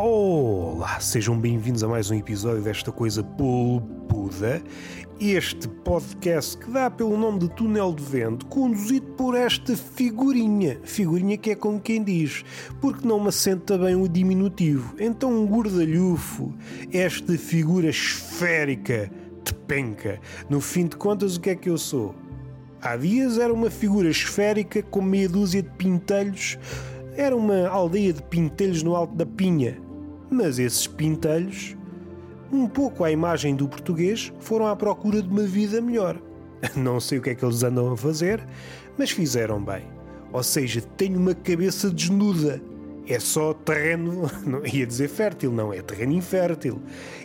Olá, sejam bem-vindos a mais um episódio desta coisa pulpuda. Este podcast que dá pelo nome de Túnel de Vento, conduzido por esta figurinha. Figurinha que é como quem diz, porque não me assenta bem o diminutivo. Então, um gordalhufo, esta figura esférica, de penca. No fim de contas, o que é que eu sou? Há dias era uma figura esférica com meia dúzia de pintelhos. Era uma aldeia de pintelhos no alto da Pinha mas esses pintelhos, um pouco à imagem do português, foram à procura de uma vida melhor. Não sei o que é que eles andam a fazer, mas fizeram bem. Ou seja, tenho uma cabeça desnuda. É só terreno, não ia dizer fértil, não, é terreno infértil.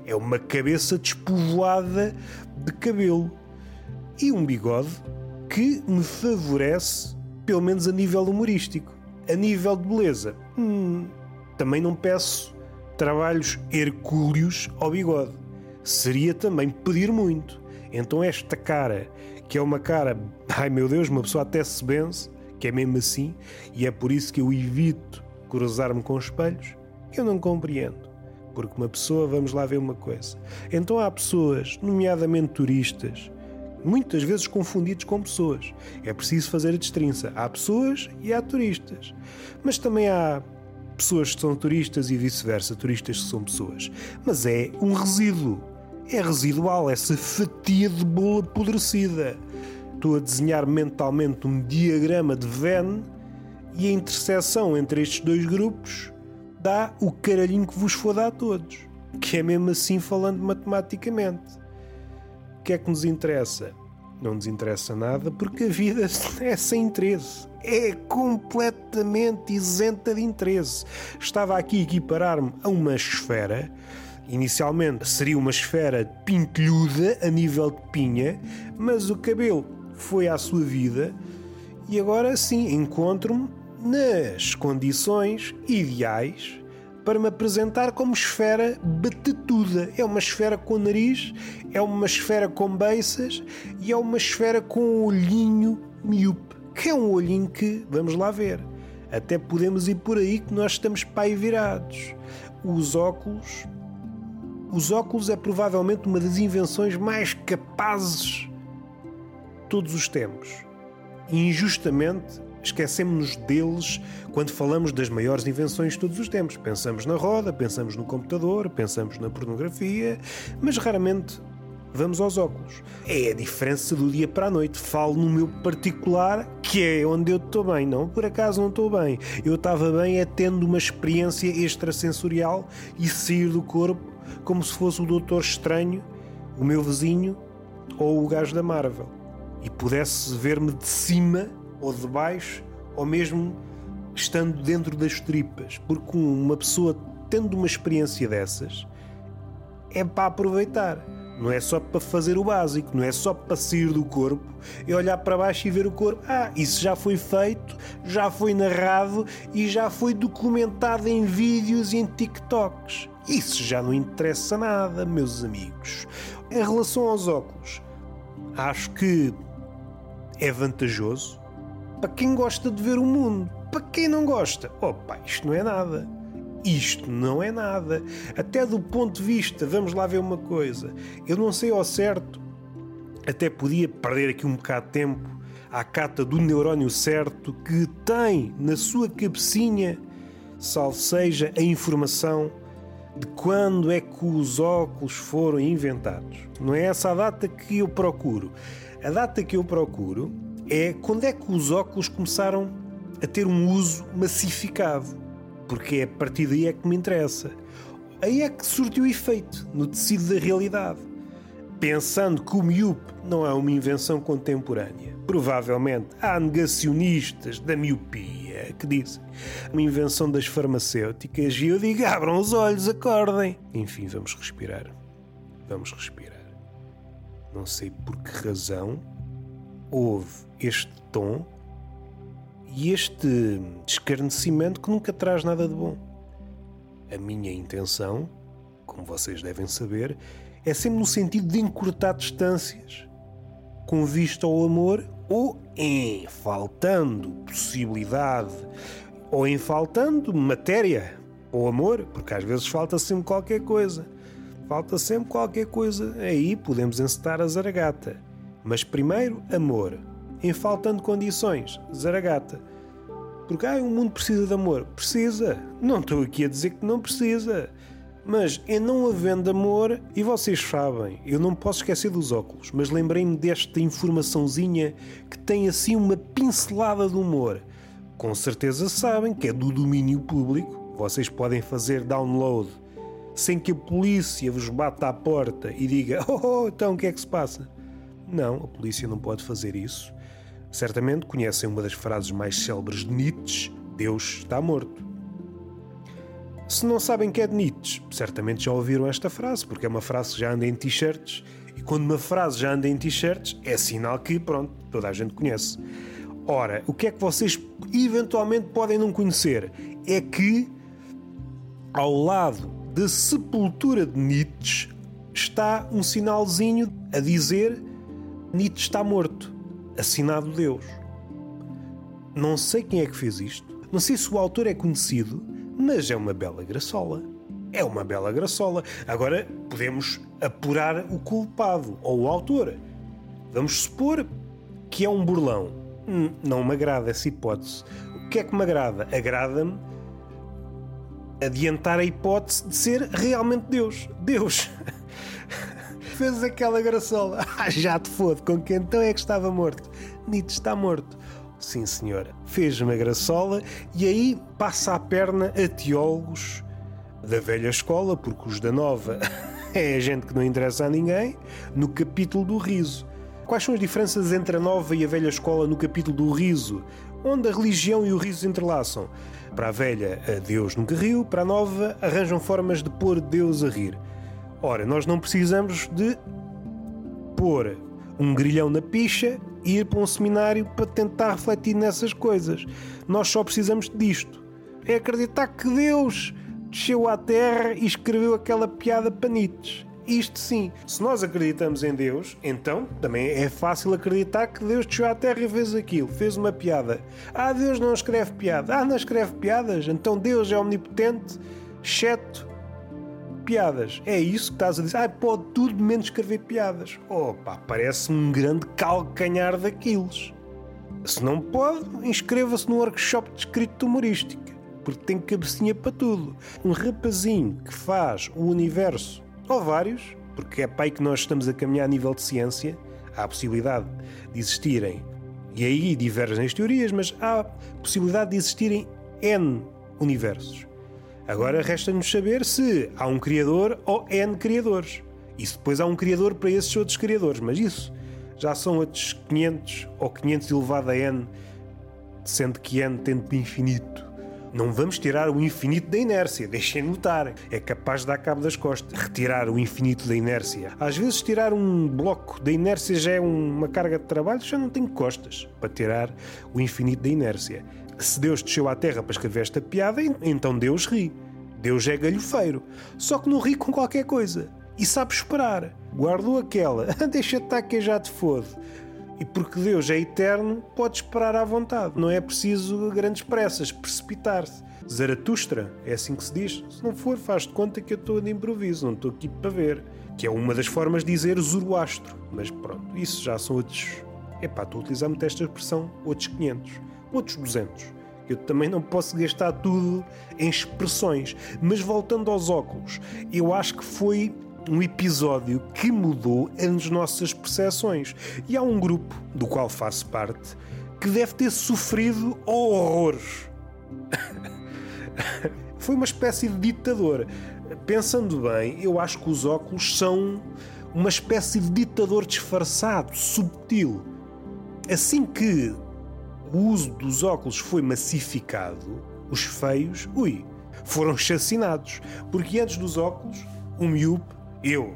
É uma cabeça despovoada de cabelo. E um bigode que me favorece, pelo menos a nível humorístico. A nível de beleza, hum, também não peço trabalhos hercúleos ao bigode. Seria também pedir muito. Então esta cara, que é uma cara, ai meu Deus, uma pessoa até se benze, que é mesmo assim, e é por isso que eu evito cruzar-me com espelhos, eu não compreendo. Porque uma pessoa, vamos lá ver uma coisa. Então há pessoas, nomeadamente turistas, muitas vezes confundidos com pessoas. É preciso fazer a distinção. Há pessoas e há turistas. Mas também há pessoas que são turistas e vice-versa, turistas que são pessoas. Mas é um resíduo. É residual essa fatia de bola apodrecida. Estou a desenhar mentalmente um diagrama de Venn e a interseção entre estes dois grupos dá o caralhinho que vos foda a todos. Que é mesmo assim falando matematicamente. O que é que nos interessa? Não nos interessa nada porque a vida é sem interesse é completamente isenta de interesse. Estava aqui a equiparar-me a uma esfera. Inicialmente seria uma esfera pintelhuda a nível de pinha, mas o cabelo foi à sua vida e agora sim encontro-me nas condições ideais para me apresentar como esfera batetuda. É uma esfera com nariz, é uma esfera com beiças e é uma esfera com um olhinho miúpe que é um olhinho que, vamos lá ver, até podemos ir por aí que nós estamos pai virados. Os óculos. Os óculos é provavelmente uma das invenções mais capazes de todos os tempos. E injustamente esquecemos-nos deles quando falamos das maiores invenções de todos os tempos. Pensamos na roda, pensamos no computador, pensamos na pornografia, mas raramente vamos aos óculos. É a diferença do dia para a noite. Falo no meu particular, que é onde eu estou bem. Não, por acaso não estou bem. Eu estava bem é tendo uma experiência extrasensorial e sair do corpo como se fosse o Doutor Estranho, o meu vizinho ou o gajo da Marvel. E pudesse ver-me de cima ou de baixo, ou mesmo estando dentro das tripas. Porque uma pessoa tendo uma experiência dessas é para aproveitar. Não é só para fazer o básico, não é só para sair do corpo e olhar para baixo e ver o corpo. Ah, isso já foi feito, já foi narrado e já foi documentado em vídeos e em TikToks. Isso já não interessa nada, meus amigos. Em relação aos óculos, acho que é vantajoso para quem gosta de ver o mundo. Para quem não gosta, opa, isto não é nada. Isto não é nada. Até do ponto de vista, vamos lá ver uma coisa. Eu não sei ao certo, até podia perder aqui um bocado de tempo à cata do neurónio certo que tem na sua cabecinha, salvo seja, a informação de quando é que os óculos foram inventados. Não é essa a data que eu procuro. A data que eu procuro é quando é que os óculos começaram a ter um uso massificado porque é a partir daí é que me interessa. Aí é que surtiu efeito no tecido da realidade. Pensando que o miúpe não é uma invenção contemporânea. Provavelmente há negacionistas da miopia que dizem uma invenção das farmacêuticas e eu digo abram os olhos, acordem. Enfim, vamos respirar. Vamos respirar. Não sei por que razão houve este tom e este escarnecimento que nunca traz nada de bom. A minha intenção, como vocês devem saber, é sempre no sentido de encurtar distâncias, com vista ao amor ou em faltando possibilidade ou em faltando matéria Ou amor, porque às vezes falta sempre qualquer coisa. Falta sempre qualquer coisa. Aí podemos encetar a zaragata. Mas primeiro, amor. Em faltando condições, zaragata. Porque ah, o mundo precisa de amor. Precisa. Não estou aqui a dizer que não precisa. Mas em não havendo amor, e vocês sabem, eu não posso esquecer dos óculos, mas lembrei-me desta informaçãozinha que tem assim uma pincelada de humor. Com certeza sabem que é do domínio público, vocês podem fazer download sem que a polícia vos bata à porta e diga: Oh, então o que é que se passa? Não, a polícia não pode fazer isso. Certamente conhecem uma das frases mais célebres de Nietzsche: Deus está morto. Se não sabem que é de Nietzsche, certamente já ouviram esta frase, porque é uma frase que já anda em t-shirts. E quando uma frase já anda em t-shirts, é sinal que, pronto, toda a gente conhece. Ora, o que é que vocês eventualmente podem não conhecer? É que, ao lado da sepultura de Nietzsche, está um sinalzinho a dizer Nietzsche está morto, assinado Deus. Não sei quem é que fez isto, não sei se o autor é conhecido, mas é uma bela graçola. É uma bela graçola. Agora podemos apurar o culpado ou o autor. Vamos supor que é um burlão. Hum, não me agrada essa hipótese. O que é que me agrada? Agrada-me adiantar a hipótese de ser realmente Deus. Deus fez aquela graçola. Ah, já te fode, com quem então é que estava morto? Nietzsche está morto. Sim, senhora. Fez uma graçola e aí passa a perna a teólogos da velha escola, porque os da nova é gente que não interessa a ninguém, no capítulo do riso. Quais são as diferenças entre a nova e a velha escola no capítulo do riso, onde a religião e o riso entrelaçam? Para a velha, a Deus nunca riu, para a nova, arranjam formas de pôr Deus a rir. Ora, nós não precisamos de pôr um grilhão na picha e ir para um seminário para tentar refletir nessas coisas. Nós só precisamos disto. É acreditar que Deus desceu à Terra e escreveu aquela piada para Nietzsche. Isto sim. Se nós acreditamos em Deus, então também é fácil acreditar que Deus desceu à Terra e fez aquilo, fez uma piada. Ah, Deus não escreve piada. Ah, não escreve piadas? Então Deus é omnipotente, exceto piadas. É isso que estás a dizer. Ah, pode tudo menos escrever piadas. Opa, parece um grande calcanhar daqueles. Se não pode, inscreva-se no workshop de escrita humorística, porque tem cabecinha para tudo. Um rapazinho que faz o universo, ou vários, porque é aí que nós estamos a caminhar a nível de ciência, há a possibilidade de existirem, e aí divergem as teorias, mas há a possibilidade de existirem N universos. Agora resta-nos saber se há um criador ou N criadores. E se depois há um criador para esses outros criadores. Mas isso já são outros 500 ou 500 elevado a N, sendo que N tende infinito. Não vamos tirar o infinito da inércia, deixem notar. É capaz de dar cabo das costas. Retirar o infinito da inércia. Às vezes, tirar um bloco da inércia já é uma carga de trabalho, já não tenho costas para tirar o infinito da inércia se Deus desceu à terra para escrever esta piada, então Deus ri. Deus é galhofeiro. Só que não ri com qualquer coisa. E sabe esperar. Guardou aquela. Deixa-te estar que já te fode. E porque Deus é eterno, pode esperar à vontade. Não é preciso grandes pressas, precipitar-se. Zaratustra, é assim que se diz. Se não for, faz de conta que eu estou de improviso, não estou aqui para ver. Que é uma das formas de dizer Zoroastro. Mas pronto, isso já são outros. Epá, estou a utilizar muito esta expressão, outros 500 outros 200. Eu também não posso gastar tudo em expressões. Mas voltando aos óculos, eu acho que foi um episódio que mudou as nossas percepções. E há um grupo, do qual faço parte, que deve ter sofrido horrores. foi uma espécie de ditador. Pensando bem, eu acho que os óculos são uma espécie de ditador disfarçado, subtil. Assim que o uso dos óculos foi massificado, os feios, ui, foram chacinados. Porque antes dos óculos, o miúpe, eu,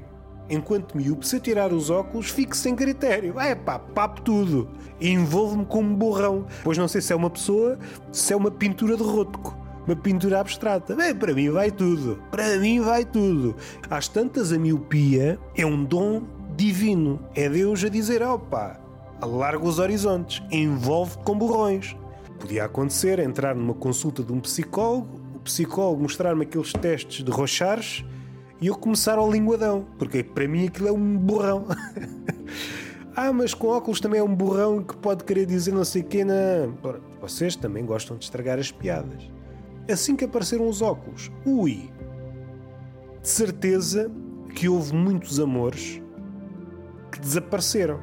enquanto miúpe, se tirar os óculos, fico sem critério. É pá, papo tudo. Envolvo-me como borrão. Pois não sei se é uma pessoa, se é uma pintura de rótico. Uma pintura abstrata. Bem, para mim vai tudo. Para mim vai tudo. Às tantas, a miopia é um dom divino. É Deus a dizer: opa, alarga os horizontes, envolve com borrões. Podia acontecer entrar numa consulta de um psicólogo, o psicólogo mostrar-me aqueles testes de Rochares e eu começar ao linguadão, porque para mim aquilo é um borrão. ah, mas com óculos também é um borrão que pode querer dizer não sei o quê. Não. Vocês também gostam de estragar as piadas. Assim que apareceram os óculos, ui, de certeza que houve muitos amores que desapareceram.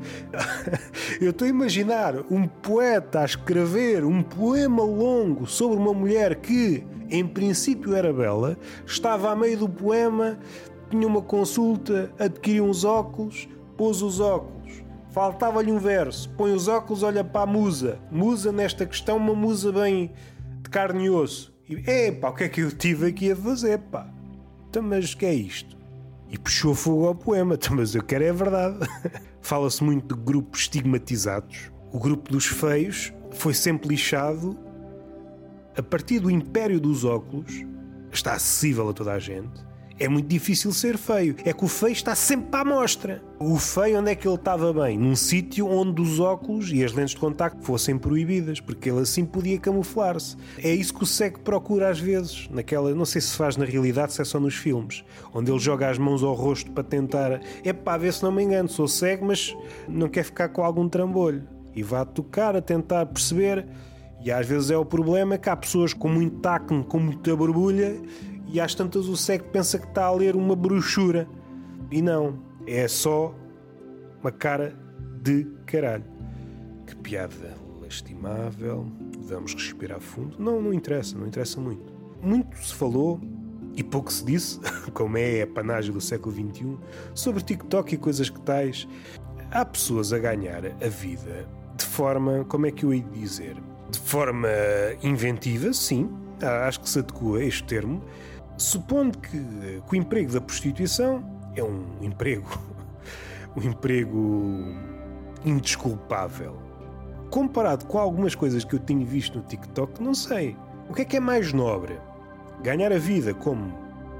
Eu estou a imaginar um poeta a escrever um poema longo sobre uma mulher que, em princípio, era bela, estava a meio do poema, tinha uma consulta, adquiriu uns óculos, pôs os óculos. Faltava-lhe um verso, põe os óculos, olha para a musa. Musa, nesta questão, uma musa bem de carne e osso. E, epá, o que é que eu tive aqui a fazer, pá? Então, mas o que é isto? E puxou fogo ao poema, então, mas eu quero é a verdade. Fala-se muito de grupos estigmatizados. O grupo dos feios foi sempre lixado a partir do império dos óculos, está acessível a toda a gente é muito difícil ser feio. É que o feio está sempre à mostra. O feio, onde é que ele estava bem? Num sítio onde os óculos e as lentes de contacto fossem proibidas, porque ele assim podia camuflar-se. É isso que o cego procura às vezes, naquela, não sei se faz na realidade, se é só nos filmes, onde ele joga as mãos ao rosto para tentar, é para ver se não me engano, sou cego, mas não quer ficar com algum trambolho. E vá tocar a tentar perceber. E às vezes é o problema que há pessoas com muito acne, com muita borbulha e às tantas o cego pensa que está a ler uma brochura. E não, é só uma cara de caralho. Que piada lastimável. Vamos respirar fundo. Não, não interessa, não interessa muito. Muito se falou e pouco se disse, como é a panagem do século XXI, sobre TikTok e coisas que tais. Há pessoas a ganhar a vida de forma, como é que eu ia dizer? De forma inventiva, sim, acho que se adequa a este termo, Supondo que, que o emprego da prostituição é um emprego, um emprego indesculpável. Comparado com algumas coisas que eu tenho visto no TikTok, não sei. O que é que é mais nobre? Ganhar a vida como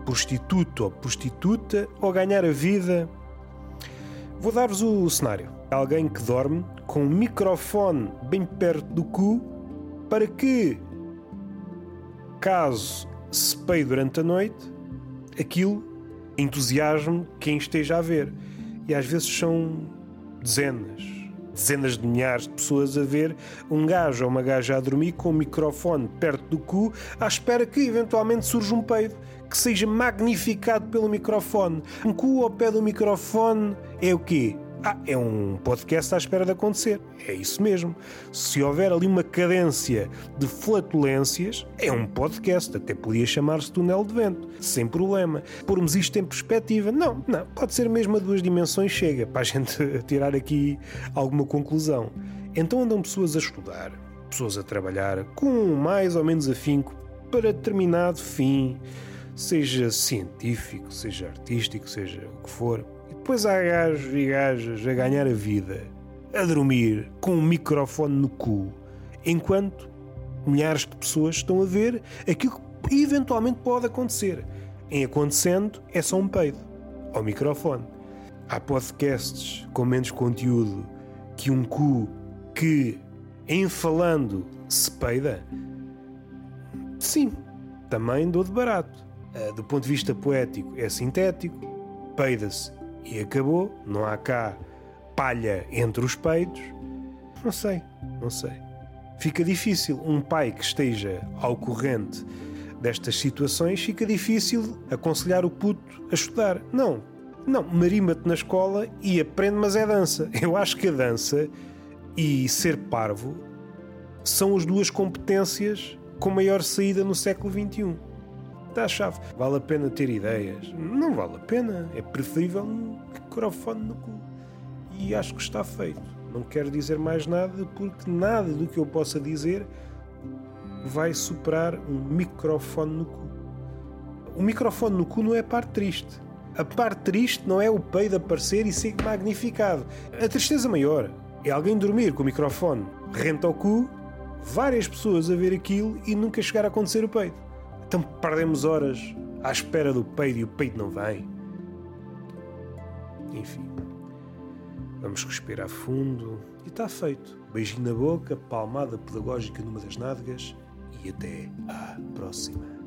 prostituto ou prostituta ou ganhar a vida. Vou dar-vos o cenário. Alguém que dorme com um microfone bem perto do cu para que, caso se peio durante a noite, aquilo entusiasme quem esteja a ver. E às vezes são dezenas, dezenas de milhares de pessoas a ver um gajo ou uma gaja a dormir com o microfone perto do cu, à espera que eventualmente surja um peido que seja magnificado pelo microfone. Um cu ao pé do microfone é o quê? Ah, é um podcast à espera de acontecer. É isso mesmo. Se houver ali uma cadência de flatulências, é um podcast. Até podia chamar-se túnel de vento, sem problema. Pormos isto em perspectiva. Não, não. Pode ser mesmo a duas dimensões, chega para a gente tirar aqui alguma conclusão. Então andam pessoas a estudar, pessoas a trabalhar com mais ou menos afinco para determinado fim, seja científico, seja artístico, seja o que for depois há gajos e gajas a ganhar a vida, a dormir com um microfone no cu, enquanto milhares de pessoas estão a ver aquilo que eventualmente pode acontecer. Em acontecendo, é só um peido ao microfone. Há podcasts com menos conteúdo que um cu que, em falando, se peida? Sim, também dou de barato. Ah, do ponto de vista poético, é sintético, peida-se e acabou. Não há cá palha entre os peitos. Não sei, não sei. Fica difícil um pai que esteja ao corrente destas situações, fica difícil aconselhar o puto a estudar. Não, não, marima-te na escola e aprende, mas é dança. Eu acho que a dança e ser parvo são as duas competências com maior saída no século XXI dá a chave. Vale a pena ter ideias? Não vale a pena. É preferível um microfone no cu. E acho que está feito. Não quero dizer mais nada porque nada do que eu possa dizer vai superar um microfone no cu. O microfone no cu não é a parte triste. A parte triste não é o peido aparecer e ser magnificado. A tristeza maior é alguém dormir com o microfone rente ao cu, várias pessoas a ver aquilo e nunca chegar a acontecer o peido. Então perdemos horas à espera do peido e o peido não vem. Enfim, vamos respirar fundo e está feito. Beijinho na boca, palmada pedagógica numa das nádegas e até à próxima.